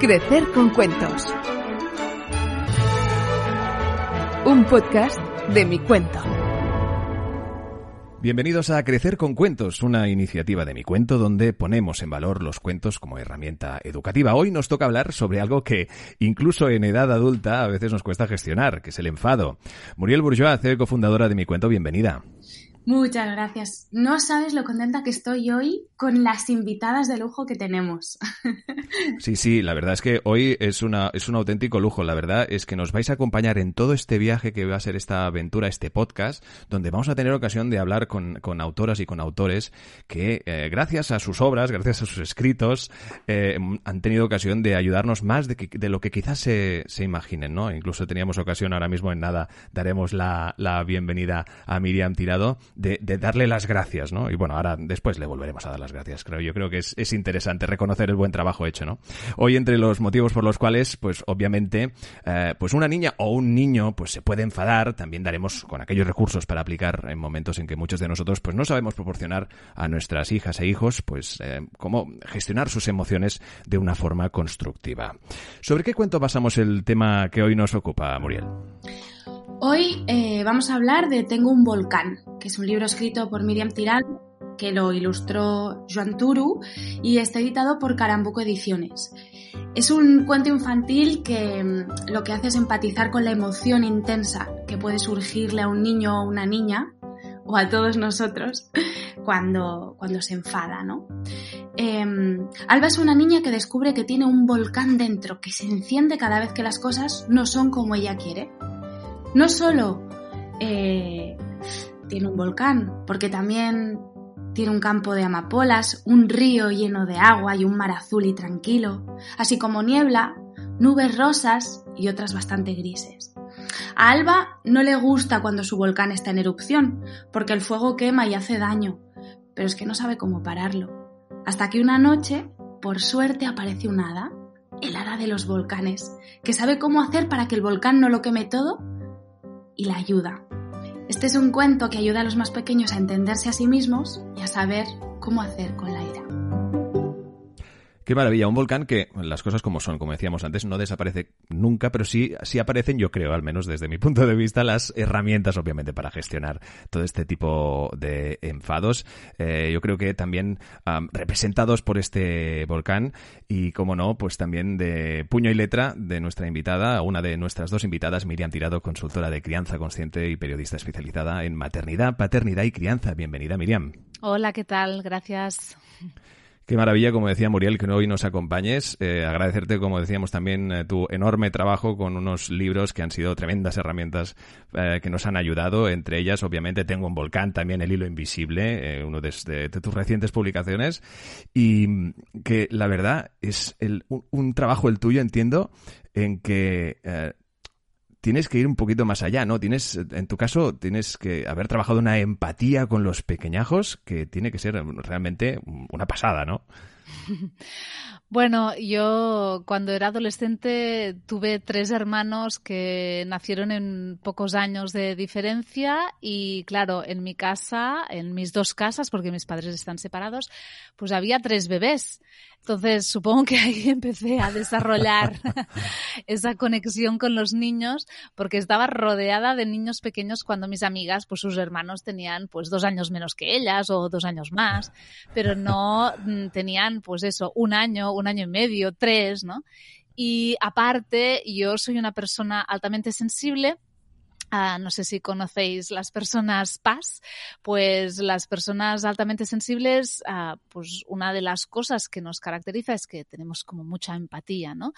Crecer con cuentos. Un podcast de mi cuento. Bienvenidos a Crecer con Cuentos, una iniciativa de mi cuento donde ponemos en valor los cuentos como herramienta educativa. Hoy nos toca hablar sobre algo que incluso en edad adulta a veces nos cuesta gestionar, que es el enfado. Muriel Bourgeois, y cofundadora de mi cuento, bienvenida. Muchas gracias. No sabes lo contenta que estoy hoy con las invitadas de lujo que tenemos. Sí, sí, la verdad es que hoy es, una, es un auténtico lujo. La verdad es que nos vais a acompañar en todo este viaje que va a ser esta aventura, este podcast, donde vamos a tener ocasión de hablar con, con autoras y con autores que, eh, gracias a sus obras, gracias a sus escritos, eh, han tenido ocasión de ayudarnos más de, que, de lo que quizás se, se, imaginen, ¿no? Incluso teníamos ocasión ahora mismo en nada, daremos la, la bienvenida a Miriam Tirado de, de, darle las gracias, ¿no? Y bueno, ahora después le volveremos a dar las gracias, creo. Yo creo que es, es interesante reconocer el buen trabajo hecho, ¿no? Hoy entre los motivos por los cuales, pues obviamente, eh, pues una niña o un niño, pues se puede enfadar, también daremos con aquellos recursos para aplicar en momentos en que muchos de nosotros, pues no sabemos proporcionar a nuestras hijas e hijos, pues eh, cómo gestionar sus emociones de una forma constructiva. ¿Sobre qué cuento pasamos el tema que hoy nos ocupa, Muriel? Hoy eh, vamos a hablar de Tengo un volcán, que es un libro escrito por Miriam Tirado, que lo ilustró Joan Turu y está editado por Carambuco Ediciones. Es un cuento infantil que mm, lo que hace es empatizar con la emoción intensa que puede surgirle a un niño o una niña, o a todos nosotros, cuando, cuando se enfada, ¿no? Eh, Alba es una niña que descubre que tiene un volcán dentro, que se enciende cada vez que las cosas no son como ella quiere no solo eh, tiene un volcán, porque también tiene un campo de amapolas, un río lleno de agua y un mar azul y tranquilo, así como niebla, nubes rosas y otras bastante grises. A Alba no le gusta cuando su volcán está en erupción, porque el fuego quema y hace daño, pero es que no sabe cómo pararlo. Hasta que una noche, por suerte, aparece una hada, el hada de los volcanes, que sabe cómo hacer para que el volcán no lo queme todo y la ayuda. Este es un cuento que ayuda a los más pequeños a entenderse a sí mismos y a saber cómo hacer con la ira. Qué maravilla, un volcán que las cosas como son, como decíamos antes, no desaparece nunca, pero sí, sí aparecen, yo creo, al menos desde mi punto de vista, las herramientas, obviamente, para gestionar todo este tipo de enfados. Eh, yo creo que también representados por este volcán y, como no, pues también de puño y letra de nuestra invitada, una de nuestras dos invitadas, Miriam Tirado, consultora de crianza consciente y periodista especializada en maternidad, paternidad y crianza. Bienvenida, Miriam. Hola, ¿qué tal? Gracias. Qué maravilla, como decía Muriel, que hoy nos acompañes. Eh, agradecerte, como decíamos también, eh, tu enorme trabajo con unos libros que han sido tremendas herramientas eh, que nos han ayudado. Entre ellas, obviamente, Tengo un volcán, también El hilo invisible, uno de, tus recientes publicaciones. Y que la verdad es un, un, trabajo el tuyo, entiendo, en que tienes que ir un poquito más allá, ¿no? Tienes, en tu caso, tienes que haber trabajado una empatía con los pequeñajos que tiene que ser realmente una pasada, ¿no? Bueno, yo cuando era adolescente tuve tres hermanos que nacieron en pocos años de diferencia y claro, en mi casa, en mis dos casas, porque mis padres están separados, pues había tres bebés. Entonces, supongo que ahí empecé a desarrollar esa conexión con los niños, porque estaba rodeada de niños pequeños cuando mis amigas, pues sus hermanos tenían pues dos años menos que ellas o dos años más, pero no mm, tenían pues eso, un año, un año y medio, tres, ¿no? Y aparte, yo soy una persona altamente sensible, Uh, no sé si conocéis las personas PAS, pues las personas altamente sensibles, uh, pues una de las cosas que nos caracteriza es que tenemos como mucha empatía, ¿no?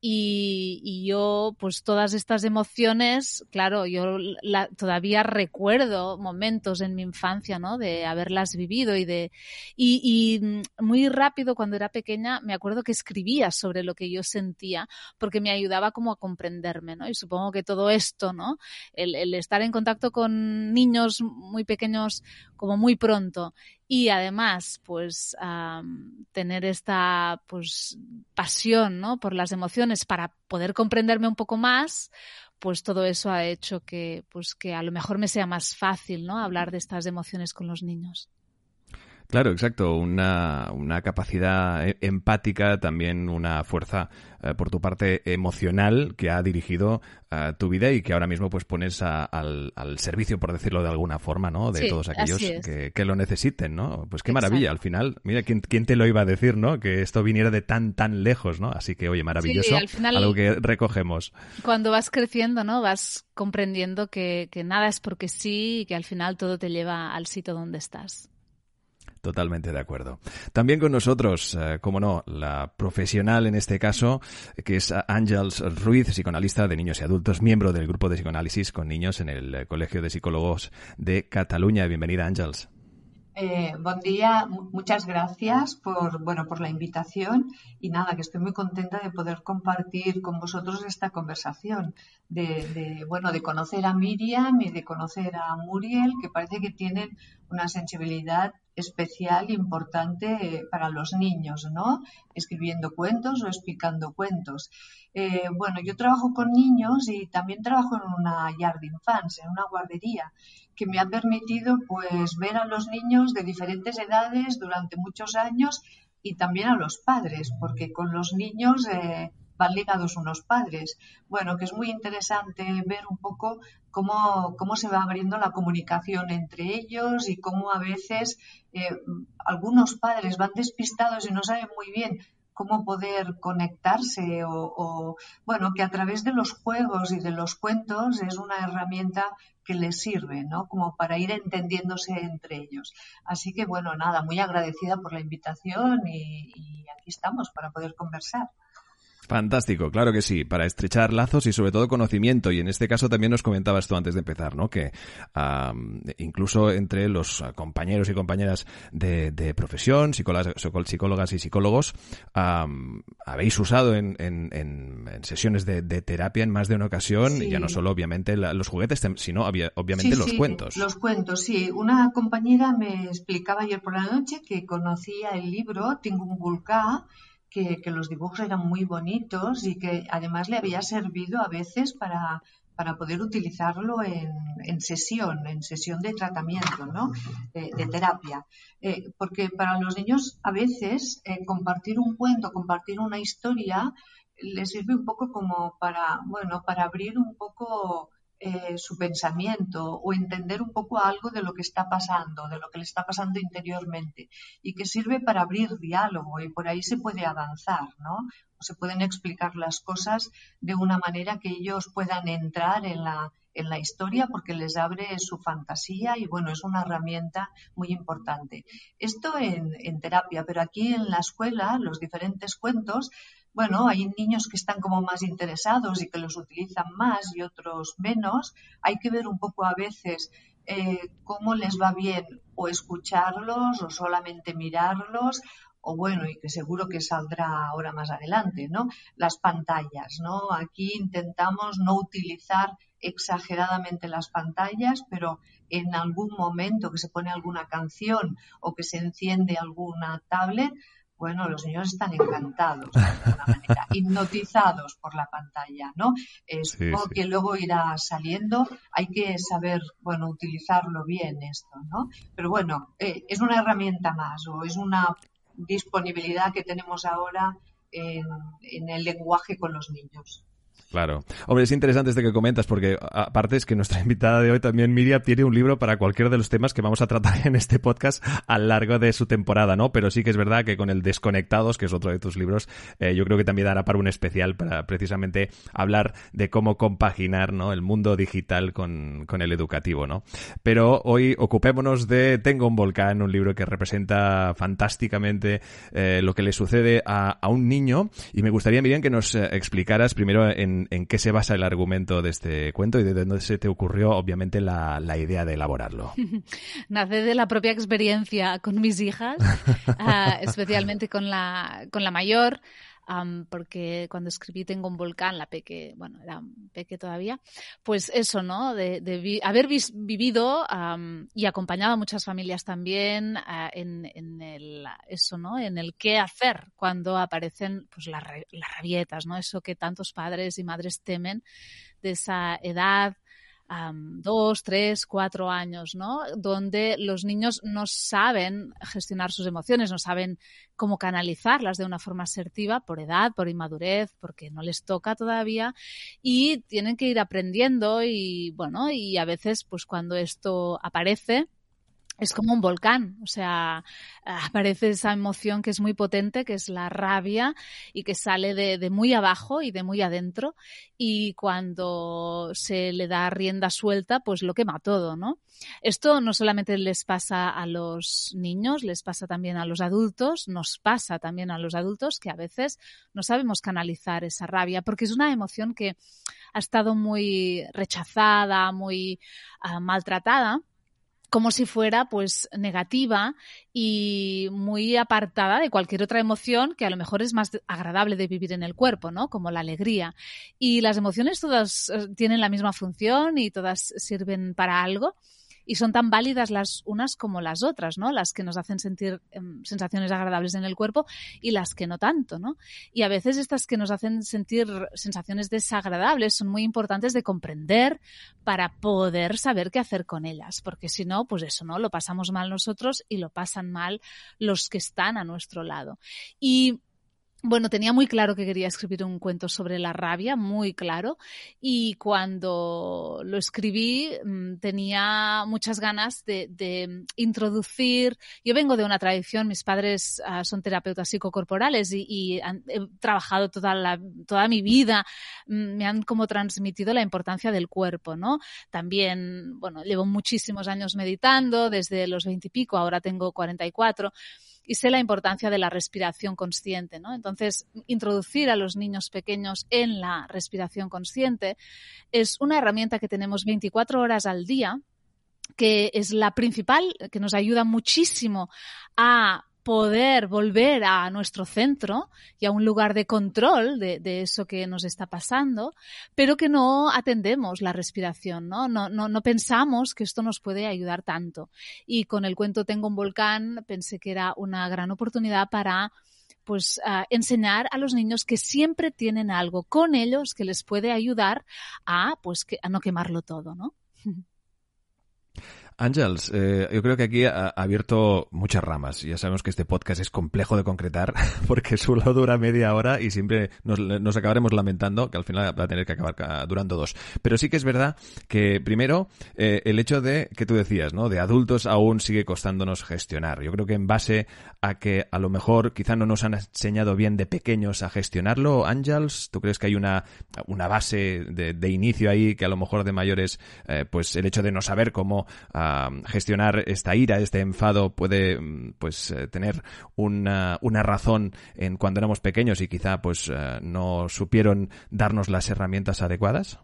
Y, y yo, pues todas estas emociones, claro, yo la, todavía recuerdo momentos en mi infancia, ¿no? De haberlas vivido y de, y, y muy rápido cuando era pequeña me acuerdo que escribía sobre lo que yo sentía porque me ayudaba como a comprenderme, ¿no? Y supongo que todo esto, ¿no? El, estar en contacto con niños muy pequeños como muy pronto y además pues tener esta pues pasión ¿no? por las emociones para poder comprenderme un poco más pues todo eso ha hecho que pues que a lo mejor me sea más fácil ¿no? hablar de estas emociones con los niños Claro, exacto. Una, una capacidad e, empática, también una fuerza eh, por tu parte emocional que ha dirigido eh, tu vida y que ahora mismo pues pones al, al, servicio, por decirlo de alguna forma, ¿no? De todos aquellos que, que, lo necesiten, ¿no? Pues qué maravilla. Al final, mira, ¿quién, ¿quién, te lo iba a decir, ¿no? Que esto viniera de tan, tan lejos, ¿no? Así que, oye, maravilloso. al final, algo que recogemos. Cuando vas creciendo, ¿no? Vas comprendiendo que, que nada es porque sí y que al final todo te lleva al sitio donde estás. Totalmente de acuerdo. También con nosotros, eh, como no, la profesional en este caso, que es Ángels Ruiz, psicoanalista de niños y adultos, miembro del grupo de psicoanálisis con niños en el Colegio de Psicólogos de Cataluña. Bienvenida, Ángels. Eh, buen día, muchas gracias por, bueno, por la invitación y nada, que estoy muy contenta de poder compartir con vosotros esta conversación, de, de, bueno, de conocer a Miriam y de conocer a Muriel, que parece que tienen una sensibilidad especial importante eh, para los niños, ¿no? Escribiendo cuentos o explicando cuentos. Eh, bueno, yo trabajo con niños y también trabajo en una yard infants, en una guardería, que me ha permitido pues ver a los niños de diferentes edades durante muchos años y también a los padres, porque con los niños eh, van ligados unos padres. Bueno, que es muy interesante ver un poco cómo, cómo se va abriendo la comunicación entre ellos y cómo a veces eh, algunos padres van despistados y no saben muy bien cómo poder conectarse o, bueno, que a través de los juegos y de los cuentos es una herramienta que les sirve, ¿no? Como para ir entendiéndose entre ellos. Así que, bueno, nada, muy agradecida por la invitación y aquí estamos para poder conversar. Fantástico, claro que sí, para estrechar lazos y sobre todo conocimiento. Y en este caso también nos comentabas tú antes de empezar, ¿no? Que incluso entre los compañeros y compañeras de, profesión, psicólogas, psicólogas y psicólogos, habéis usado en, sesiones de, terapia en más de una ocasión, ya no solo obviamente los juguetes, sino obviamente los cuentos. Los cuentos, sí. Una compañera me explicaba ayer por la noche que conocía el libro Tengo que, los dibujos eran muy bonitos y que además le había servido a veces para, para poder utilizarlo en, en, sesión, en sesión de tratamiento, ¿no? de, terapia. Eh, porque para los niños a veces eh, compartir un cuento, compartir una historia, les sirve un poco como para, bueno, para abrir un poco eh, su pensamiento o entender un poco algo de lo que está pasando, de lo que le está pasando interiormente y que sirve para abrir diálogo y por ahí se puede avanzar, ¿no? O se pueden explicar las cosas de una manera que ellos puedan entrar en la, en la historia porque les abre su fantasía y bueno, es una herramienta muy importante. Esto en, en terapia, pero aquí en la escuela los diferentes cuentos bueno, hay niños que están como más interesados y que los utilizan más y otros menos. Hay que ver un poco a veces eh, cómo les va bien o escucharlos o solamente mirarlos o bueno, y que seguro que saldrá ahora más adelante, ¿no? Las pantallas, ¿no? Aquí intentamos no utilizar exageradamente las pantallas, pero en algún momento que se pone alguna canción o que se enciende alguna tablet, bueno, los niños están encantados, de alguna manera, hipnotizados por la pantalla, ¿no? Es que luego irá saliendo, hay que saber, bueno, utilizarlo bien esto, ¿no? Pero bueno, eh, es una herramienta más o es una disponibilidad que tenemos ahora en el lenguaje con los niños. Claro. Hombre, es interesante este que comentas porque aparte es que nuestra invitada de hoy también, Miriam, tiene un libro para cualquiera de los temas que vamos a tratar en este podcast a lo largo de su temporada, ¿no? Pero sí que es verdad que con el Desconectados, que es otro de tus libros, eh, yo creo que también dará para un especial para precisamente hablar de cómo compaginar, ¿no? El mundo digital con, con el educativo, ¿no? Pero hoy ocupémonos de Tengo un volcán, un libro que representa fantásticamente eh, lo que le sucede a, a, un niño y me gustaría, Miriam, que nos eh, explicaras primero en, qué se basa el argumento de este cuento y de dónde se te ocurrió, obviamente, la, idea de elaborarlo. Nace de la propia experiencia con mis hijas, ah, especialmente con la, con la mayor porque cuando escribí Tengo un volcán, la peque, bueno, era peque todavía, pues eso, ¿no? De, haber vivido y acompañado a muchas familias también ah, en, el, eso, ¿no? En el qué hacer cuando aparecen pues las, las rabietas, ¿no? Eso que tantos padres y madres temen de esa edad dos, tres, cuatro años, ¿no? Donde los niños no saben gestionar sus emociones, no saben cómo canalizarlas de una forma asertiva por edad, por inmadurez, porque no les toca todavía y tienen que ir aprendiendo y bueno, y a veces pues cuando esto aparece, es como un volcán, o sea, aparece esa emoción que es muy potente, que es la rabia y que sale de, muy abajo y de muy adentro y cuando se le da rienda suelta, pues lo quema todo, ¿no? Esto no solamente les pasa a los niños, les pasa también a los adultos, nos pasa también a los adultos que a veces no sabemos canalizar esa rabia porque es una emoción que ha estado muy rechazada, muy ah, maltratada como si fuera pues negativa y muy apartada de cualquier otra emoción que a lo mejor es más agradable de vivir en el cuerpo, ¿no? Como la alegría. Y las emociones todas eh, tienen la misma función y todas sirven para algo y son tan válidas las unas como las otras, ¿no? Las que nos hacen sentir em, sensaciones agradables en el cuerpo y las que no tanto, ¿no? Y a veces estas que nos hacen sentir sensaciones desagradables son muy importantes de comprender para poder saber qué hacer con ellas, porque si no, pues eso, ¿no? Lo pasamos mal nosotros y lo pasan mal los que están a nuestro lado. Y bueno, tenía muy claro que quería escribir un cuento sobre la rabia, muy claro, y cuando lo escribí mm, tenía muchas ganas de, introducir, yo vengo de una tradición, mis padres ah, son terapeutas psicocorporales y, he trabajado toda, la, toda mi vida, mm, me han como transmitido la importancia del cuerpo, ¿no? También, bueno, llevo muchísimos años meditando, desde los veintipico, ahora tengo 44 y sé la importancia de la respiración consciente, ¿no? Entonces, introducir a los niños pequeños en la respiración consciente es una herramienta que tenemos 24 horas al día que es la principal, que nos ayuda muchísimo a poder volver a nuestro centro y a un lugar de control de, eso que nos está pasando, pero que no atendemos la respiración, ¿no? No, ¿no? no pensamos que esto nos puede ayudar tanto. Y con el cuento Tengo un volcán pensé que era una gran oportunidad para pues enseñar a los niños que siempre tienen algo con ellos que les puede ayudar a pues a no quemarlo todo, ¿no? Ángels, eh, yo creo que aquí ha, abierto muchas ramas. Ya sabemos que este podcast es complejo de concretar porque solo dura media hora y siempre nos, acabaremos lamentando que al final va a tener que acabar durando dos. Pero sí que es verdad que primero eh, el hecho de que tú decías, ¿no? De adultos aún sigue costándonos gestionar. Yo creo que en base a que a lo mejor quizá no nos han enseñado bien de pequeños a gestionarlo, Ángels, ¿tú crees que hay una, una base de, inicio ahí que a lo mejor de mayores, eh, pues el hecho de no saber cómo gestionar esta ira, este enfado puede mm, pues eh, tener una, una razón en cuando éramos pequeños y quizá pues eh, no supieron darnos las herramientas adecuadas?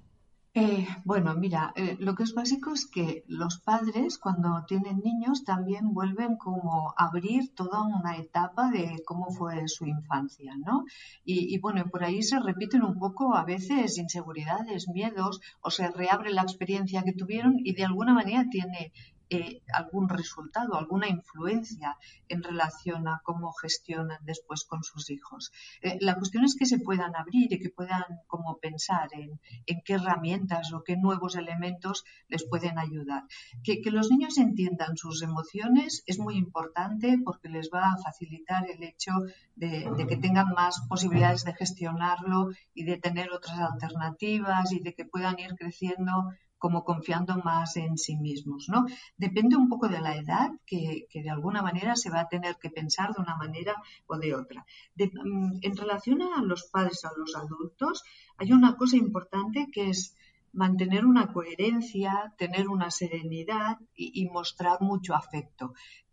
Eh, bueno, mira, eh, lo que es básico es que los padres cuando tienen niños también vuelven como a abrir toda una etapa de cómo fue su infancia, ¿no? Y, y, bueno, por ahí se repiten un poco a veces inseguridades, miedos, o se reabre la experiencia que tuvieron y de alguna manera tiene eh, algún resultado, alguna influencia en relación a cómo gestionan después con sus hijos. Eh, la cuestión es que se puedan abrir y que puedan como pensar en, qué herramientas o qué nuevos elementos les pueden ayudar. Que, los niños entiendan sus emociones es muy importante porque les va a facilitar el hecho de, de que tengan más posibilidades de gestionarlo y de tener otras alternativas y de que puedan ir creciendo como confiando más en sí mismos, ¿no? Depende un poco de la edad que, de alguna manera se va a tener que pensar de una manera o de otra. Mm, en relación a los padres, a los adultos, hay una cosa importante que es mantener una coherencia, tener una serenidad y, mostrar mucho afecto.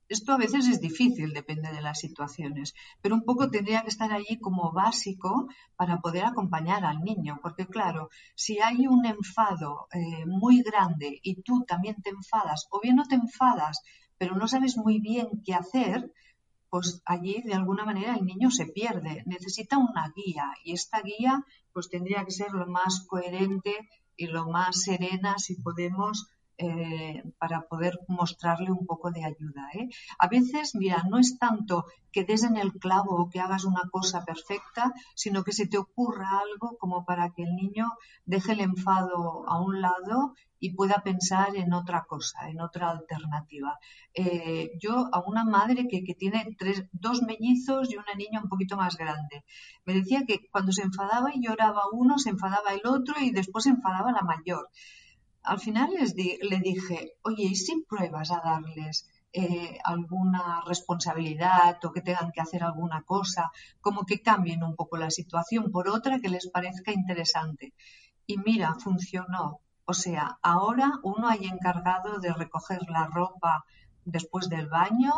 Esto a veces es difícil, depende de las situaciones, pero un poco tendría que estar allí como básico para poder acompañar al niño, porque claro, si hay un enfado eh, muy grande y tú también te enfadas, o bien no te enfadas, pero no sabes muy bien qué hacer, pues allí de alguna manera el niño se pierde, necesita una guía y esta guía pues tendría que ser lo más coherente y lo más serena si podemos eh, para poder mostrarle un poco de ayuda. ¿eh? A veces, mira, no es tanto que des en el clavo o que hagas una cosa perfecta, sino que se te ocurra algo como para que el niño deje el enfado a un lado y pueda pensar en otra cosa, en otra alternativa. Eh, yo a una madre que, que tiene tres, dos mellizos y una niña un poquito más grande, me decía que cuando se enfadaba y lloraba uno, se enfadaba el otro y después se enfadaba la mayor al final les le dije, oye, ¿y si pruebas a darles eh, alguna responsabilidad o que tengan que hacer alguna cosa, como que cambien un poco la situación por otra que les parezca interesante? Y mira, funcionó. O sea, ahora uno hay encargado de recoger la ropa después del baño,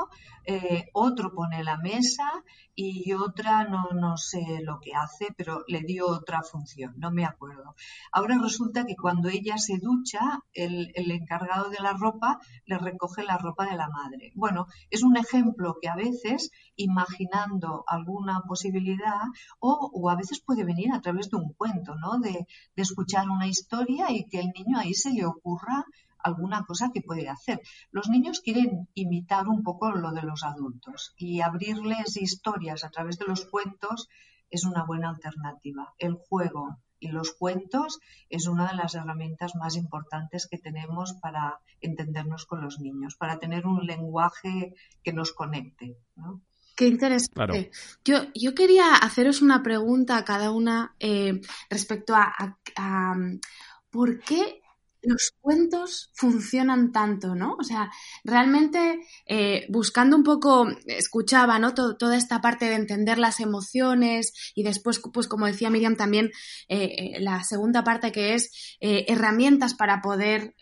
eh, otro pone la mesa y otra no, no sé lo que hace, pero le dio otra función, no me acuerdo. Ahora resulta que cuando ella se ducha, el, encargado de la ropa le recoge la ropa de la madre. Bueno, es un ejemplo que a veces, imaginando alguna posibilidad, o, o a veces puede venir a través de un cuento, ¿no? De, de escuchar una historia y que el niño ahí se le ocurra alguna cosa que puede hacer. Los niños quieren imitar un poco lo de los adultos y abrirles historias a través de los cuentos es una buena alternativa. El juego y los cuentos es una de las herramientas más importantes que tenemos para entendernos con los niños, para tener un lenguaje que nos conecte. Qué interesante. Yo, yo quería haceros una pregunta a cada una eh, respecto a, a por qué los cuentos funcionan tanto, ¿no? O sea, realmente eh, buscando un poco, escuchaba, ¿no? toda esta parte de entender las emociones y después, pues como decía Miriam, también eh, eh, la segunda parte que es herramientas para poder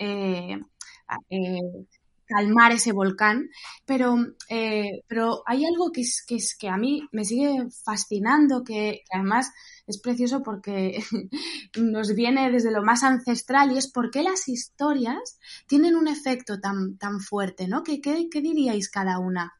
calmar ese volcán, pero, pero hay algo que, es, que, es, que a mí me sigue fascinando, que además es precioso porque nos viene desde lo más ancestral y es por qué las historias tienen un efecto tan, tan fuerte, ¿no? qué diríais cada una?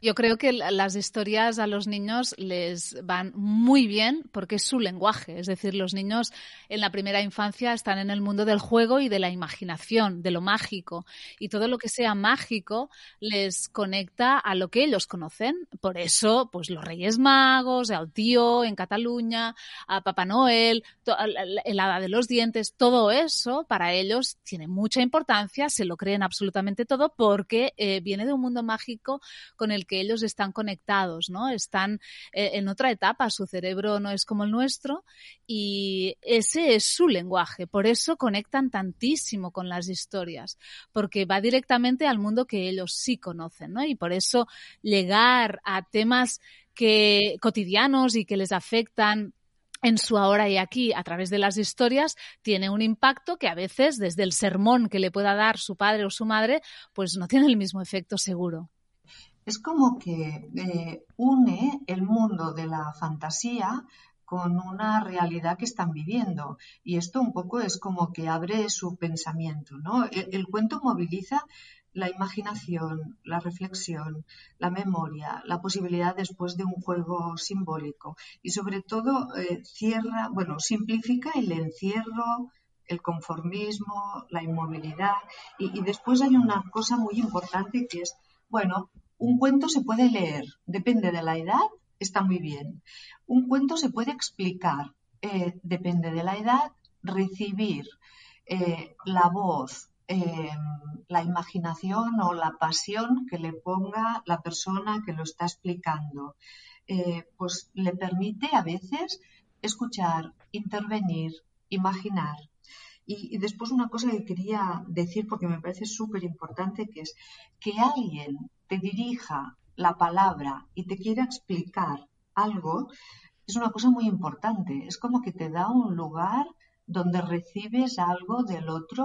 Yo creo que las historias a los niños les van muy bien porque es su lenguaje. Es decir, los niños en la primera infancia están en el mundo del juego y de la imaginación, de lo mágico. Y todo lo que sea mágico les conecta a lo que ellos conocen. Por eso, pues los Reyes Magos, al tío en Cataluña, a Papá Noel, el hada de los dientes, todo eso para ellos tiene mucha importancia, se lo creen absolutamente todo porque eh, viene de un mundo mágico con el que ellos están conectados, ¿no? Están eh, en otra etapa, su cerebro no es como el nuestro y ese es su lenguaje. Por eso conectan tantísimo con las historias, porque va directamente al mundo que ellos sí conocen, ¿no? Y por eso llegar a temas que cotidianos y que les afectan en su ahora y aquí a través de las historias tiene un impacto que a veces desde el sermón que le pueda dar su padre o su madre pues no tiene el mismo efecto seguro es como que eh, une el mundo de la fantasía con una realidad que están viviendo. Y esto un poco es como que abre su pensamiento, ¿no? El, cuento moviliza la imaginación, la reflexión, la memoria, la posibilidad después de un juego simbólico y sobre todo eh, cierra, bueno, simplifica el encierro, el conformismo, la inmovilidad y, y después hay una cosa muy importante que es, bueno, un cuento se puede leer, depende de la edad, está muy bien. Un cuento se puede explicar, eh, depende de la edad, recibir eh, la voz, em, la imaginación o la pasión que le ponga la persona que lo está explicando. Eh, pues le permite a veces escuchar, intervenir, imaginar. Y, y, después una cosa que quería decir, porque me parece súper importante, que es que alguien te dirija la palabra y te quiera explicar algo, es una cosa muy importante. Es como que te da un lugar donde recibes algo del otro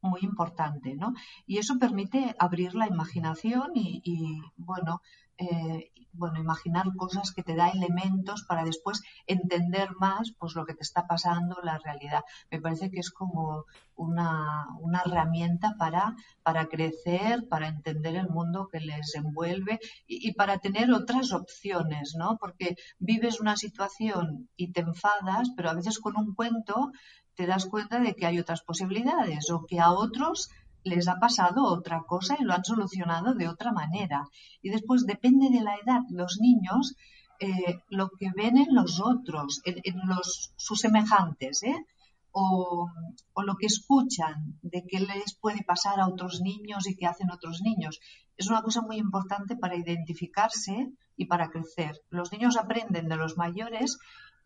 muy importante, ¿no? Y eso permite abrir la imaginación y, y bueno, eh, bueno, imaginar cosas que te da elementos para después entender más pues lo que te está pasando, la realidad. Me parece que es como una, una herramienta para, para crecer, para entender el mundo que les envuelve y, y, para tener otras opciones, ¿no? Porque vives una situación y te enfadas, pero a veces con un cuento te das cuenta de que hay otras posibilidades o que a otros les ha pasado otra cosa y lo han solucionado de otra manera. Y después depende de la edad, los niños, eh, lo que ven en los otros, en, los, sus semejantes, ¿eh? o, lo que escuchan de qué les puede pasar a otros niños y qué hacen otros niños. Es una cosa muy importante para identificarse y para crecer. Los niños aprenden de los mayores,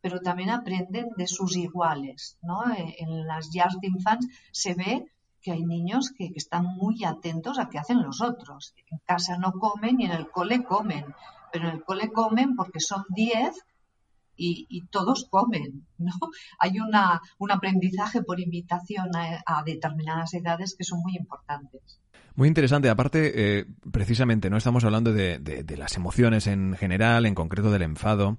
pero también aprenden de sus iguales. ¿no? En las jars de infantes se ve que hay niños que, están muy atentos a qué hacen los otros. En casa no comen y en el cole comen, pero en el cole comen porque son 10 y, todos comen, ¿no? Hay una, un aprendizaje por invitación a, determinadas edades que son muy importantes. Muy interesante. Aparte, eh, precisamente, no estamos hablando de, de, las emociones en general, en concreto del enfado.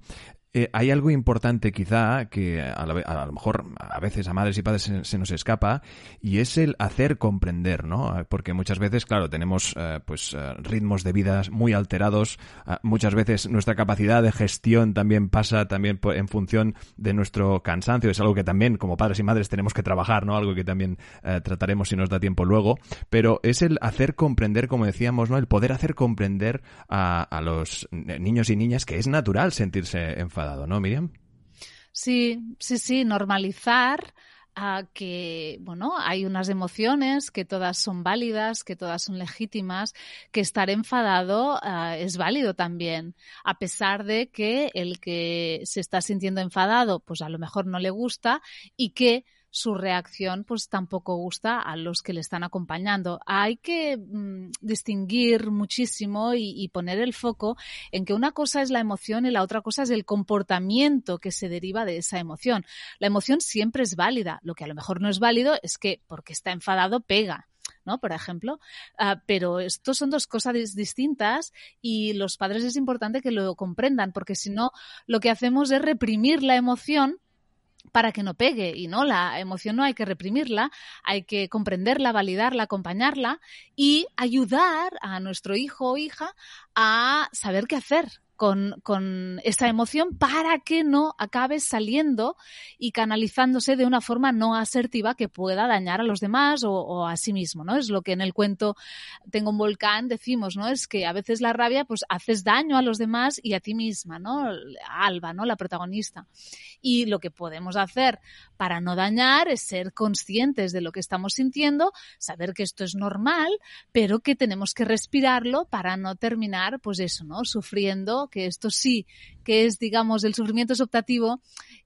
Eh, hay algo importante quizá que a, lo mejor a veces a madres y padres se, nos escapa y es el hacer comprender, ¿no? Porque muchas veces, claro, tenemos eh, pues eh, ritmos de vida muy alterados, ah, muchas veces nuestra capacidad de gestión también pasa también en función de nuestro cansancio, es algo que también como padres y madres tenemos que trabajar, ¿no? Algo que también trataremos si nos da tiempo luego, pero es el hacer comprender, como decíamos, ¿no? El poder hacer comprender a, a los niños y niñas que es natural sentirse ¿no, Miriam? Sí, sí, sí, normalizar a que, bueno, hay unas emociones que todas son válidas, que todas son legítimas, que estar enfadado es válido también, a pesar de que el que se está sintiendo enfadado, pues a lo mejor no le gusta y que su reacción pues tampoco gusta a los que le están acompañando. Hay que mm, distinguir muchísimo y, poner el foco en que una cosa es la emoción y la otra cosa es el comportamiento que se deriva de esa emoción. La emoción siempre es válida. Lo que a lo mejor no es válido es que porque está enfadado pega. ¿no? Por ejemplo. Ah, pero estos son dos cosas distintas y los padres es importante que lo comprendan, porque si no, lo que hacemos es reprimir la emoción para que no pegue. Y no la emoción no hay que reprimirla, hay que comprenderla, validarla, acompañarla y ayudar a nuestro hijo o hija a saber qué hacer con, esa emoción para que no acabe saliendo y canalizándose de una forma no asertiva que pueda dañar a los demás o, a sí mismo, ¿no? Es lo que en el cuento Tengo un volcán decimos, ¿no? Es que a veces la rabia pues haces daño a los demás y a ti misma, ¿no? Alba, ¿no? La protagonista. Y lo que podemos hacer para no dañar es ser conscientes de lo que estamos sintiendo, saber que esto es normal, pero que tenemos que respirarlo para no terminar, pues eso, ¿no? Sufriendo que esto sí que es, digamos, el sufrimiento es optativo,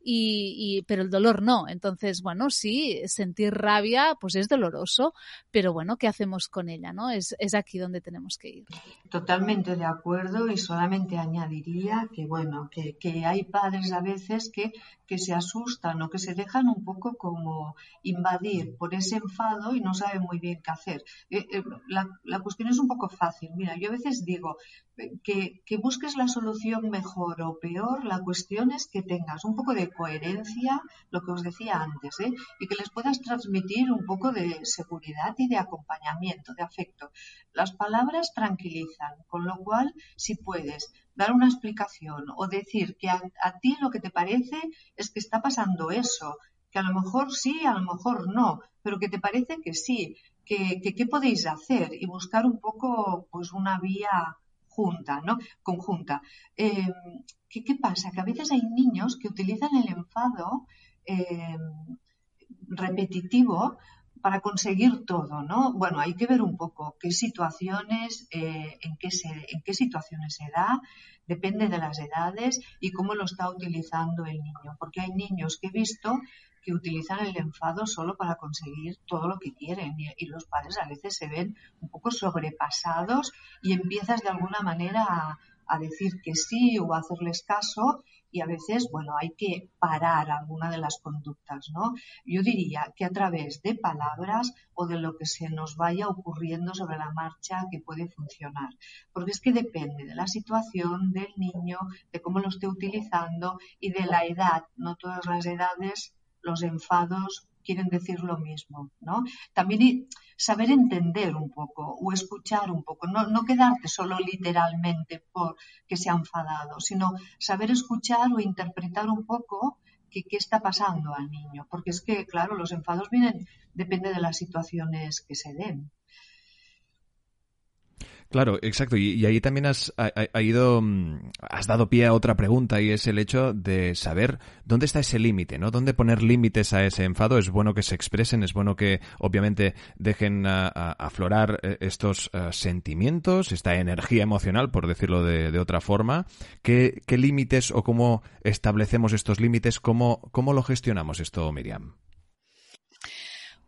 y, pero el dolor no. Entonces, bueno, sí, sentir rabia, pues es doloroso, pero bueno, ¿qué hacemos con ella? ¿no? Es, es aquí donde tenemos que ir. Totalmente de acuerdo y solamente añadiría que, bueno, que, que hay padres a veces que, que se asustan o que se dejan un poco como invadir por ese enfado y no saben muy bien qué hacer. Eh, eh, la, la cuestión es un poco fácil. Mira, yo a veces digo eh, que, que busques la solución mejor o peor, la cuestión es que tengas un poco de coherencia, lo que os decía antes, ¿eh? y que les puedas transmitir un poco de seguridad y de acompañamiento, de afecto. Las palabras tranquilizan, con lo cual, si puedes dar una explicación o decir que a, ti lo que te parece es que está pasando eso, que a lo mejor sí, a lo mejor no, pero que te parece que sí, que, qué podéis hacer y buscar un poco pues una vía junta, ¿no? Conjunta. Eh, ¿qué, pasa? Que a veces hay niños que utilizan el enfado eh, repetitivo para conseguir todo, ¿no? Bueno, hay que ver un poco qué situaciones, eh, en, qué en qué situaciones se da, depende de las edades y cómo lo está utilizando el niño. Porque hay niños que he visto que utilizan el enfado solo para conseguir todo lo que quieren. Y, los padres a veces se ven un poco sobrepasados y empiezas de alguna manera a, decir que sí o a hacerles caso. Y a veces, bueno, hay que parar alguna de las conductas, ¿no? Yo diría que a través de palabras o de lo que se nos vaya ocurriendo sobre la marcha que puede funcionar, porque es que depende de la situación del niño, de cómo lo esté utilizando y de la edad, no todas las edades los enfados quieren decir lo mismo, ¿no? También saber entender un poco o escuchar un poco, no, quedarte solo literalmente por que se ha enfadado, sino saber escuchar o interpretar un poco qué, qué está pasando al niño, porque es que, claro, los enfados vienen depende de las situaciones que se den. Claro, exacto. Y, ahí también has ha, ido, mm, has dado pie a otra pregunta y es el hecho de saber dónde está ese límite, ¿no? Dónde poner límites a ese enfado. Es bueno que se expresen, es bueno que obviamente dejen aflorar eh, estos eh, sentimientos, esta energía emocional, por decirlo de, otra forma. ¿Qué, ¿Qué, límites o cómo establecemos estos límites? ¿Cómo, ¿Cómo lo gestionamos esto, Miriam?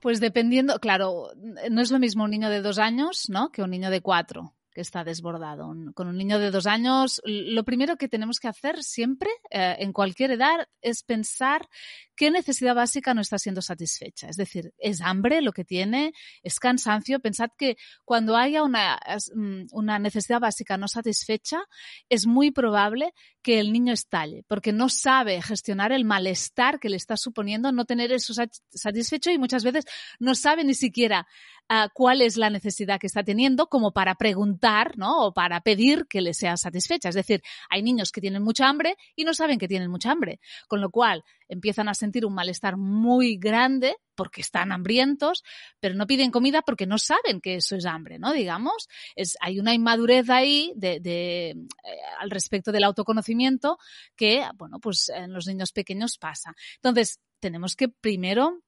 Pues dependiendo, claro, no es lo mismo un niño de dos años, ¿no? Que un niño de cuatro que está desbordado. Con un niño de dos años, lo primero que tenemos que hacer siempre, eh, en cualquier edad, es pensar qué necesidad básica no está siendo satisfecha. Es decir, es hambre lo que tiene, es cansancio. Pensad que cuando haya una, mm, una necesidad básica no satisfecha, es muy probable que el niño estalle, porque no sabe gestionar el malestar que le está suponiendo no tener eso satisfecho y muchas veces no sabe ni siquiera ah, cuál es la necesidad que está teniendo como para preguntar, ¿no? O para pedir que le sea satisfecha. Es decir, hay niños que tienen mucha hambre y no saben que tienen mucha hambre, con lo cual empiezan a sentir un malestar muy grande porque están hambrientos, pero no piden comida porque no saben que eso es hambre, ¿no? Digamos, es, hay una inmadurez ahí de, de eh, al respecto del autoconocimiento que, bueno, pues en los niños pequeños pasa. Entonces, tenemos que primero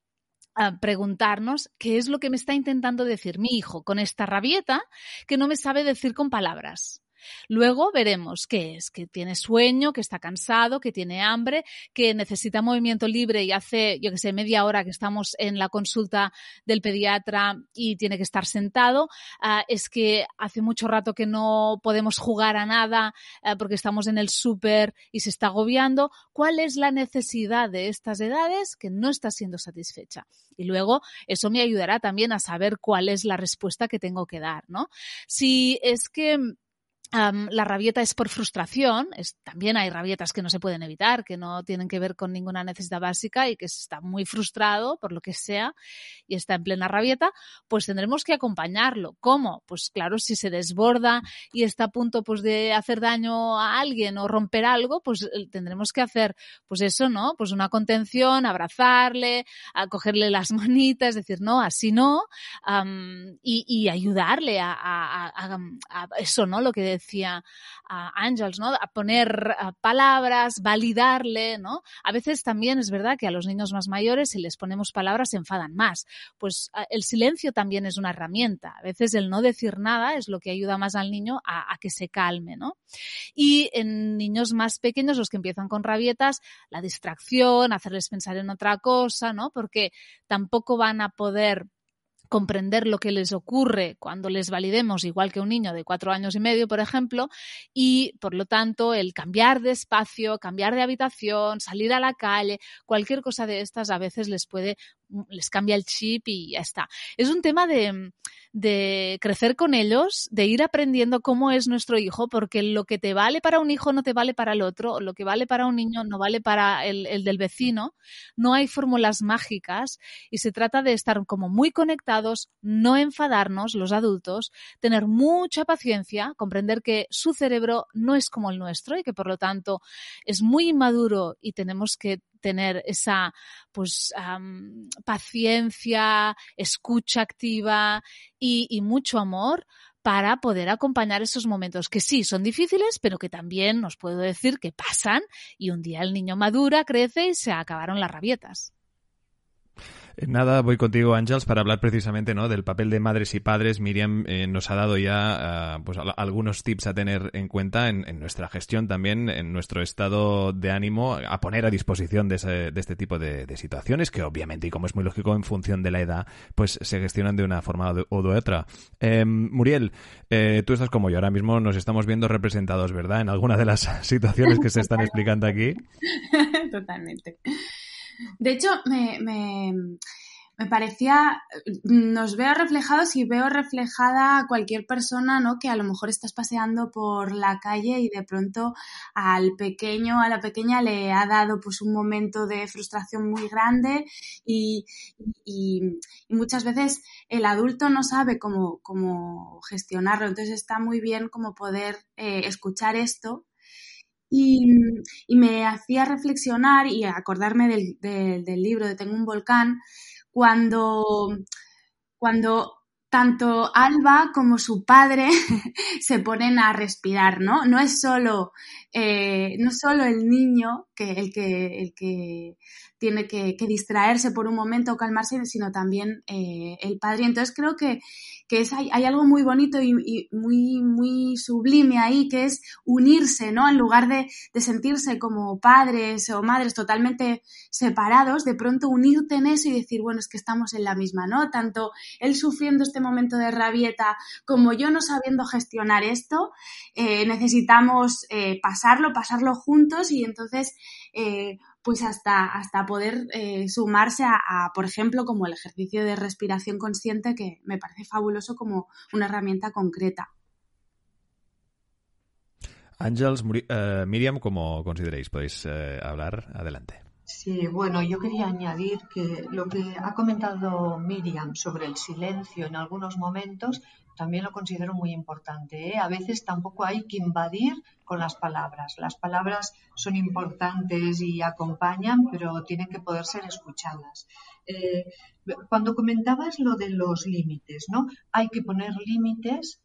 preguntarnos qué es lo que me está intentando decir mi hijo con esta rabieta que no me sabe decir con palabras. Luego veremos qué es, que tiene sueño, que está cansado, que tiene hambre, que necesita movimiento libre y hace, yo que sé, media hora que estamos en la consulta del pediatra y tiene que estar sentado. Ah, es que hace mucho rato que no podemos jugar a nada ah, porque estamos en el súper y se está agobiando. ¿Cuál es la necesidad de estas edades que no está siendo satisfecha? Y luego eso me ayudará también a saber cuál es la respuesta que tengo que dar, ¿no? Si es que la rabieta es por frustración, también hay rabietas que no se pueden evitar, que no tienen que ver con ninguna necesidad básica y que está muy frustrado por lo que sea y está en plena rabieta, pues tendremos que acompañarlo. ¿Cómo? Pues claro, si se desborda y está a punto pues de hacer daño a alguien o romper algo, pues eh, tendremos que hacer pues eso, ¿no? Pues una contención, abrazarle, cogerle las manitas, decir, no, así no, y, ayudarle a, a, eso, ¿no? Lo que decía Ángels, ¿no? A poner palabras, validarle, ¿no? A veces también es verdad que a los niños más mayores, si les ponemos palabras, se enfadan más. Pues el silencio también es una herramienta. A veces el no decir nada es lo que ayuda más al niño a, a que se calme, ¿no? Y en niños más pequeños, los que empiezan con rabietas, la distracción, hacerles pensar en otra cosa, ¿no? Porque tampoco van a poder comprender lo que les ocurre cuando les validemos, igual que un niño de cuatro años y medio, por ejemplo, y por lo tanto el cambiar de espacio, cambiar de habitación, salir a la calle, cualquier cosa de estas a veces les puede, les cambia el chip y ya está. Es un tema de, de crecer con ellos, de ir aprendiendo cómo es nuestro hijo, porque lo que te vale para un hijo no te vale para el otro, lo que vale para un niño no vale para el, el del vecino, no hay fórmulas mágicas y se trata de estar como muy conectados, no enfadarnos los adultos, tener mucha paciencia, comprender que su cerebro no es como el nuestro y que por lo tanto es muy inmaduro y tenemos que tener esa pues paciencia, escucha activa y, y mucho amor para poder acompañar esos momentos que sí son difíciles, pero que también nos puedo decir que pasan y un día el niño madura, crece y se acabaron las rabietas. Nada, voy contigo, Ángels, para hablar precisamente ¿no? del papel de madres y padres. Miriam eh, nos ha dado ya ah, pues, algunos tips a tener en cuenta en, nuestra gestión también, en nuestro estado de ánimo, a poner a disposición de, este tipo de, situaciones, que obviamente, y como es muy lógico, en función de la edad, pues se gestionan de una forma o otra. Em, Muriel, eh, tú estás como yo, ahora mismo nos estamos viendo representados, ¿verdad? En alguna de las situaciones que se están explicando aquí. Totalmente. De hecho, me, me, me, parecía, nos veo reflejados y veo reflejada cualquier persona, ¿no? Que a lo mejor estás paseando por la calle y de pronto al pequeño, a la pequeña le ha dado pues un momento de frustración muy grande y, y, muchas veces el adulto no sabe cómo, cómo gestionarlo. Entonces está muy bien como poder eh, escuchar esto y, me hacía reflexionar y acordarme del, del, libro de Tengo un volcán, cuando, cuando tanto Alba como su padre se ponen a respirar, ¿no? No es solo, eh, no solo el niño que, el, que, el que tiene que, distraerse por un momento o calmarse, sino también eh, el padre. Entonces creo que, que es, hay, algo muy bonito y, muy, muy sublime ahí, que es unirse, ¿no? En lugar de, de, sentirse como padres o madres totalmente separados, de pronto unirte en eso y decir, bueno, es que estamos en la misma, ¿no? Tanto él sufriendo este momento de rabieta como yo no sabiendo gestionar esto, eh, necesitamos eh, pasarlo, pasarlo juntos y entonces pues hasta, hasta poder eh, sumarse a, por ejemplo, como el ejercicio de respiración consciente, que me parece fabuloso como una herramienta concreta. Ángels, eh, Miriam, como consideréis, podéis eh, hablar. Adelante. Sí, bueno, yo quería añadir que lo que ha comentado Miriam sobre el silencio en algunos momentos también lo considero muy importante. ¿eh? A veces tampoco hay que invadir con las palabras. Las palabras son importantes y acompañan, pero tienen que poder ser escuchadas. Eh, cuando comentabas lo de los límites, ¿no? Hay que poner límites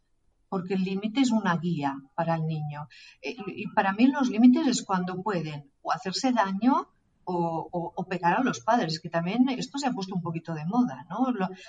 porque el límite es una guía para el niño. Eh, y para mí los límites es cuando pueden o hacerse daño o, pegar a los padres, que también esto se ha puesto un poquito de moda, ¿no?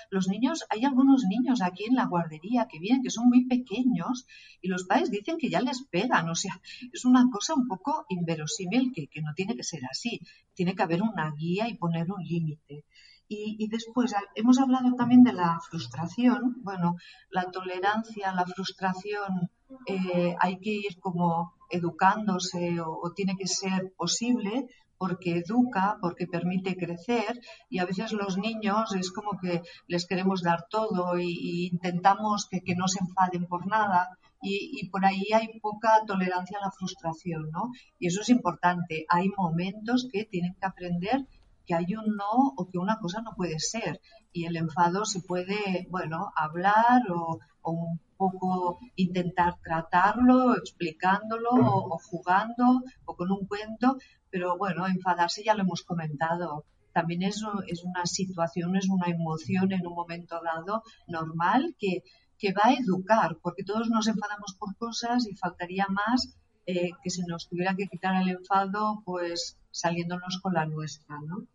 los niños, hay algunos niños aquí en la guardería que vienen que son muy pequeños y los padres dicen que ya les pegan, o sea, es una cosa un poco inverosímil que, no tiene que ser así, tiene que haber una guía y poner un límite. Y, después hemos hablado también de la frustración. Bueno, la tolerancia, la frustración, eh, hay que ir como educándose o, tiene que ser posible porque educa, porque permite crecer y a veces los niños es como que les queremos dar todo y, intentamos que, que, no se enfaden por nada y, y, por ahí hay poca tolerancia a la frustración, ¿no? Y eso es importante. Hay momentos que tienen que aprender que hay un no o que una cosa no puede ser y el enfado se puede, bueno, hablar o, o un poco intentar tratarlo, explicándolo o, jugando o con un cuento, pero bueno, enfadarse ya lo hemos comentado. También es, es una situación, es una emoción en un momento dado normal que, que va a educar, porque todos nos enfadamos por cosas y faltaría más eh, que se nos tuviera que quitar el enfado, pues saliéndonos con la nuestra, ¿no?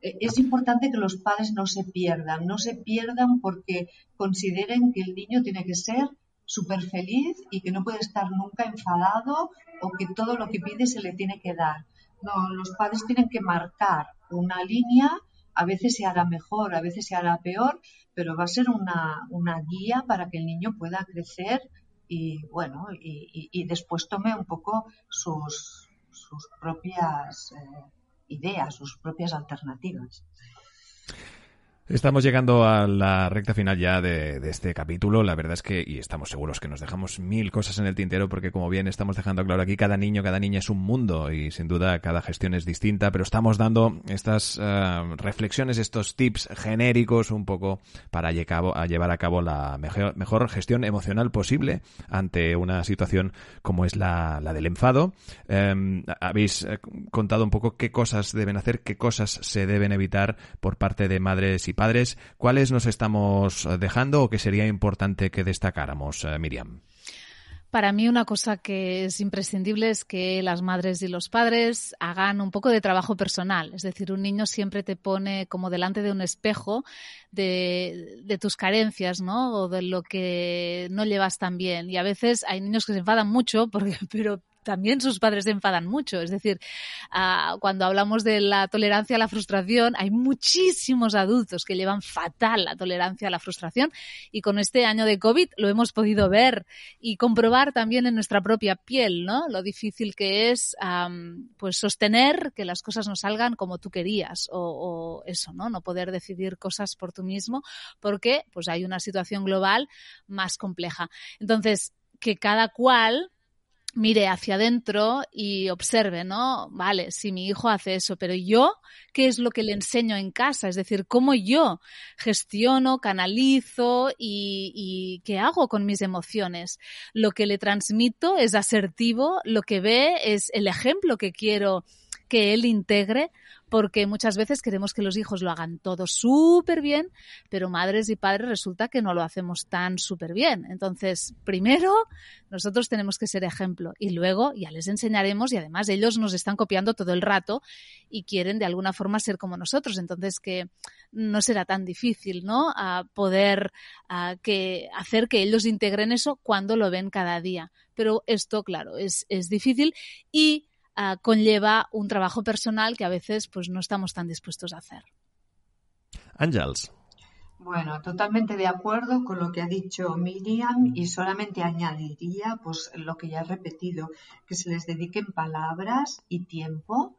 Eh, es importante que los padres no se pierdan, no se pierdan porque consideren que el niño tiene que ser súper feliz y que no puede estar nunca enfadado o que todo lo que pide se le tiene que dar. No, los padres tienen que marcar una línea, a veces se hará mejor, a veces se hará peor, pero va a ser una, guía para que el niño pueda crecer y bueno, y, después tome un poco sus, sus propias eh, ideas, sus propias alternativas. Estamos llegando a la recta final ya de, este capítulo. La verdad es que, y estamos seguros que nos dejamos mil cosas en el tintero, porque como bien estamos dejando claro aquí, cada niño, cada niña es un mundo y sin duda cada gestión es distinta, pero estamos dando estas eh, reflexiones, estos tips genéricos un poco para llevar a cabo la mejor, gestión emocional posible ante una situación como es la, del enfado. Em, habéis eh, contado un poco qué cosas deben hacer, qué cosas se deben evitar por parte de madres y padres, ¿cuáles nos estamos dejando o que sería importante que destacáramos, eh, Miriam? Para mí una cosa que es imprescindible es que las madres y los padres hagan un poco de trabajo personal. Es decir, un niño siempre te pone como delante de un espejo de, de, tus carencias, ¿no? O de lo que no llevas tan bien. Y a veces hay niños que se enfadan mucho porque, pero también sus padres se enfadan mucho. Es decir, ah, cuando hablamos de la tolerancia a la frustración, hay muchísimos adultos que llevan fatal la tolerancia a la frustración y con este año de COVID lo hemos podido ver y comprobar también en nuestra propia piel, ¿no? Lo difícil que es pues sostener que las cosas no salgan como tú querías o, o eso, ¿no? No poder decidir cosas por tú mismo porque pues hay una situación global más compleja. Entonces, que cada cual mire hacia adentro y observe, ¿no? Vale, si mi hijo hace eso, pero yo, ¿qué es lo que le enseño en casa? Es decir, ¿cómo yo gestiono, canalizo y, y qué hago con mis emociones? Lo que le transmito es asertivo, lo que ve es el ejemplo que quiero que él integre, porque muchas veces queremos que los hijos lo hagan todo súper bien, pero madres y padres resulta que no lo hacemos tan súper bien. Entonces, primero, nosotros tenemos que ser ejemplo y luego ya les enseñaremos y además ellos nos están copiando todo el rato y quieren de alguna forma ser como nosotros. Entonces, que no será tan difícil, ¿no? A poder que, hacer que ellos integren eso cuando lo ven cada día. Pero esto, claro, es, es difícil y Ah, conlleva un trabajo personal que a veces pues no estamos tan dispuestos a hacer. Ángels. Bueno, totalmente de acuerdo con lo que ha dicho Miriam y solamente añadiría pues lo que ya he repetido, que se les dediquen palabras y tiempo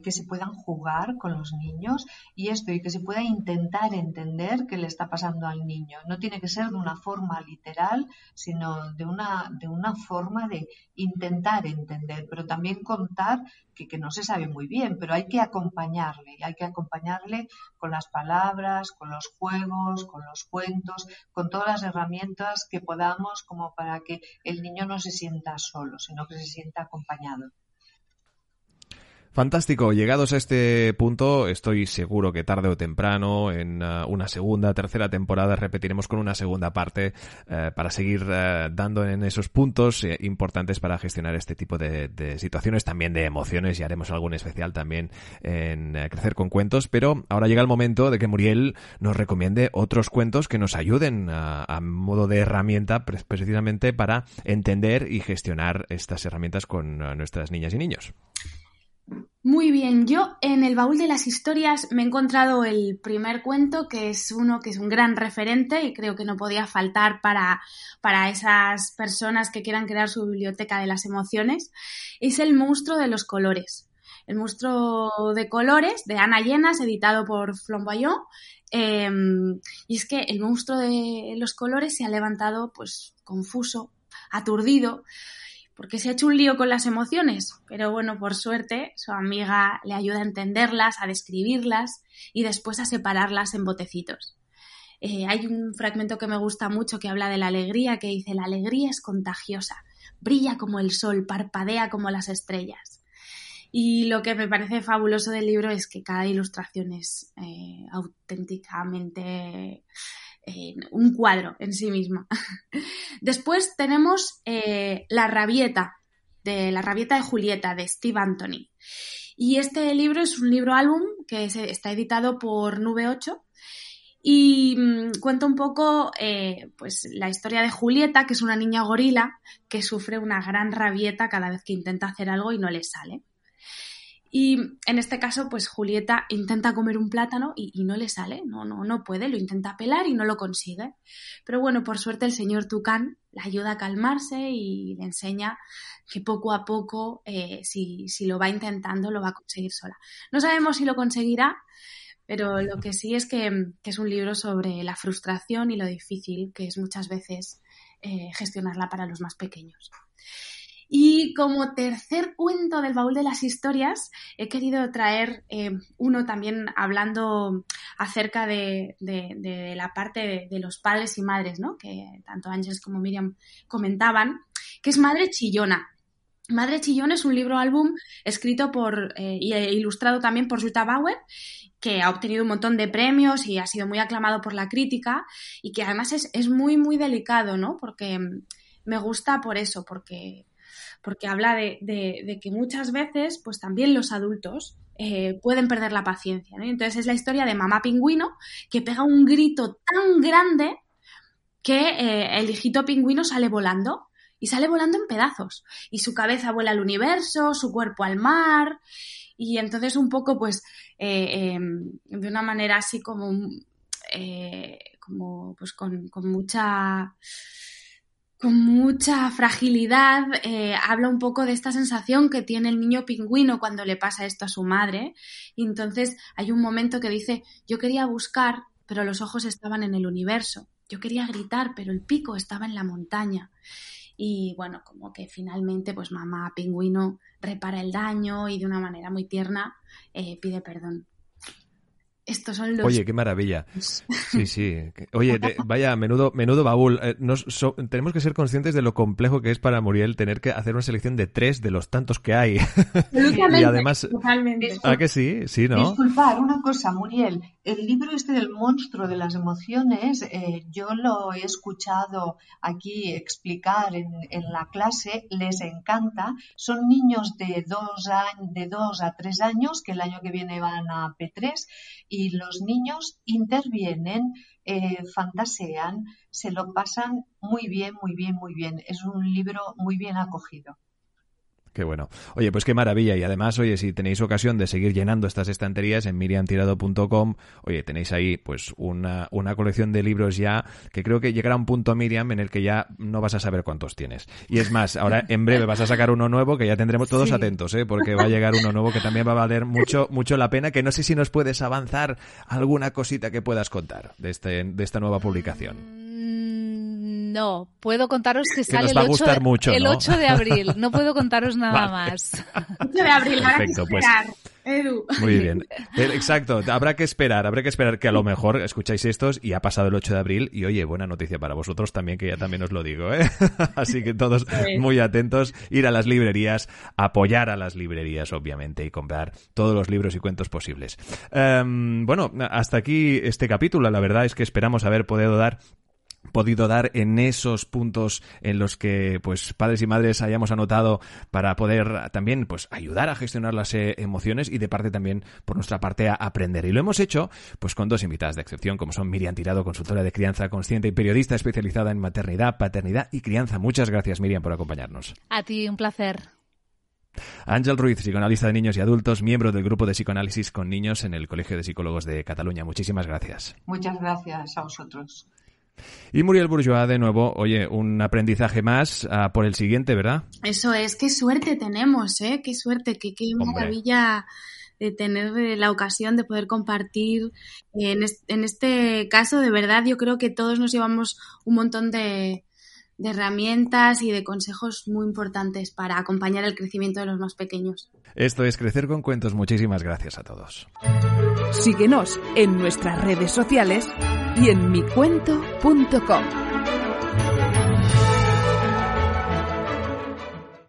que se puedan jugar con los niños y esto, y que se pueda intentar entender qué le está pasando al niño. No tiene que ser de una forma literal, sino de una, de una forma de intentar entender, pero también contar que, que no se sabe muy bien, pero hay que acompañarle, hay que acompañarle con las palabras, con los juegos, con los cuentos, con todas las herramientas que podamos como para que el niño no se sienta solo, sino que se sienta acompañado. Fantástico, llegados a este punto, estoy seguro que tarde o temprano, en uh, una segunda, tercera temporada, repetiremos con una segunda parte uh, para seguir uh, dando en esos puntos eh, importantes para gestionar este tipo de, de, situaciones, también de emociones, y haremos algún especial también en eh, Crecer con Cuentos, pero ahora llega el momento de que Muriel nos recomiende otros cuentos que nos ayuden a modo de herramienta precisamente para entender y gestionar estas herramientas con nuestras niñas y niños. Muy bien, yo en el baúl de las historias me he encontrado el primer cuento, que es uno que es un gran referente y creo que no podía faltar para, para esas personas que quieran crear su biblioteca de las emociones. Es El monstruo de los colores. El monstruo de colores de Ana Llenas, editado por Flamboyant. Eh, y es que el monstruo de los colores se ha levantado pues confuso, aturdido, porque se ha hecho un lío con las emociones, pero bueno, por suerte su amiga le ayuda a entenderlas, a describirlas y después a separarlas en botecitos. Eh, hay un fragmento que me gusta mucho que habla de la alegría, que dice, la alegría es contagiosa, brilla como el sol, parpadea como las estrellas. Y lo que me parece fabuloso del libro es que cada ilustración es eh, auténticamente un cuadro en sí misma. Después tenemos eh, La rabieta, de La rabieta de Julieta, de Steve Anthony. Y este libro es un libro álbum que está editado por Nube 8 y mm, cuenta un poco eh, pues la historia de Julieta, que es una niña gorila que sufre una gran rabieta cada vez que intenta hacer algo y no le sale. Y en este caso, pues Julieta intenta comer un plátano y, no le sale, no, no, no puede, lo intenta pelar y no lo consigue. Pero bueno, por suerte el señor Tucán la ayuda a calmarse y le enseña que poco a poco, eh, si, si lo va intentando, lo va a conseguir sola. No sabemos si lo conseguirá, pero lo que sí es que, es un libro sobre la frustración y lo difícil que es muchas veces eh, gestionarla para los más pequeños. Y como tercer cuento del baúl de las historias, he querido traer eh, uno también hablando acerca de, la parte de, los padres y madres, ¿no? que tanto Ángeles como Miriam comentaban, que es Madre Chillona. Madre Chillona es un libro álbum escrito por eh, y ilustrado también por Jutta Bauer que ha obtenido un montón de premios y ha sido muy aclamado por la crítica y que además es, es muy, muy delicado, ¿no? Porque me gusta por eso, porque porque habla de, que muchas veces, pues también los adultos eh, pueden perder la paciencia. Entonces es la historia de mamá pingüino que pega un grito tan grande que eh, el hijito pingüino sale volando y sale volando en pedazos. Y su cabeza vuela al universo, su cuerpo al mar. Y entonces un poco, pues, eh, em, de una manera así como, como pues con mucha con mucha fragilidad, eh, habla un poco de esta sensación que tiene el niño pingüino cuando le pasa esto a su madre. Y entonces hay un momento que dice, yo quería buscar, pero los ojos estaban en el universo. Yo quería gritar, pero el pico estaba en la montaña. Y bueno, como que finalmente, pues mamá pingüino repara el daño y de una manera muy tierna eh, pide perdón. Estos son los... Oye, qué maravilla. Sí, sí. Oye, vaya, menudo, menudo baúl. Eh, tenemos que ser conscientes de lo complejo que es para Muriel tener que hacer una selección de tres de los tantos que hay. y además, totalmente. ¿A que sí? Sí, ¿no? Disculpar, una cosa, Muriel. El libro este del monstruo de las emociones, eh, yo lo he escuchado aquí explicar en, en, la clase, les encanta. Son niños de dos, de dos a tres años que el año que viene van a P3 y los niños intervienen, eh, fantasean, se lo pasan muy bien, muy bien, muy bien. Es un libro muy bien acogido. Qué bueno. Oye, pues qué maravilla. Y además, oye, si tenéis ocasión de seguir llenando estas estanterías en miriamtirado.com, oye, tenéis ahí pues una, una colección de libros ya que creo que llegará un punto, Miriam, en el que ya no vas a saber cuántos tienes. Y es más, ahora en breve vas a sacar uno nuevo que ya tendremos todos atentos, ¿eh? porque va a llegar uno nuevo que también va a valer mucho, mucho la pena, que no sé si nos puedes avanzar alguna cosita que puedas contar de, este, de esta nueva publicación. No, puedo contaros que, sale el, 8, el 8, de abril. No puedo contaros nada más. 8 de abril, Perfecto, pues. Edu. Muy bien. Eh, exacto, habrá que esperar, habrá que esperar que a lo mejor escucháis estos y ha pasado el 8 de abril y oye, buena noticia para vosotros también, que ya también os lo digo, ¿eh? Así que todos muy atentos, ir a las librerías, apoyar a las librerías, obviamente, y comprar todos los libros y cuentos posibles. Em, bueno, hasta aquí este capítulo, la verdad es que esperamos haber podido dar podido dar en esos puntos en los que pues padres y madres hayamos anotado para poder también pues ayudar a gestionar las eh, emociones y de parte también por nuestra parte a aprender y lo hemos hecho pues con dos invitadas de excepción como son Miriam Tirado consultora de crianza consciente y periodista especializada en maternidad paternidad y crianza muchas gracias Miriam por acompañarnos a ti un placer Ángel Ruiz, psicoanalista de niños y adultos, miembro del grupo de psicoanálisis con niños en el Colegio de Psicólogos de Cataluña. Muchísimas gracias. Muchas gracias a vosotros. Y Muriel Bourgeois, de nuevo, oye, un aprendizaje más uh, por el siguiente, ¿verdad? Eso es, qué suerte tenemos, ¿eh? Qué suerte, qué, qué maravilla de tener eh, la ocasión de poder compartir. En, en este caso, de verdad, yo creo que todos nos llevamos un montón de, de herramientas y de consejos muy importantes para acompañar el crecimiento de los más pequeños. Esto es Crecer con Cuentos. Muchísimas gracias a todos. Síguenos en nuestras redes sociales y en micuento.com.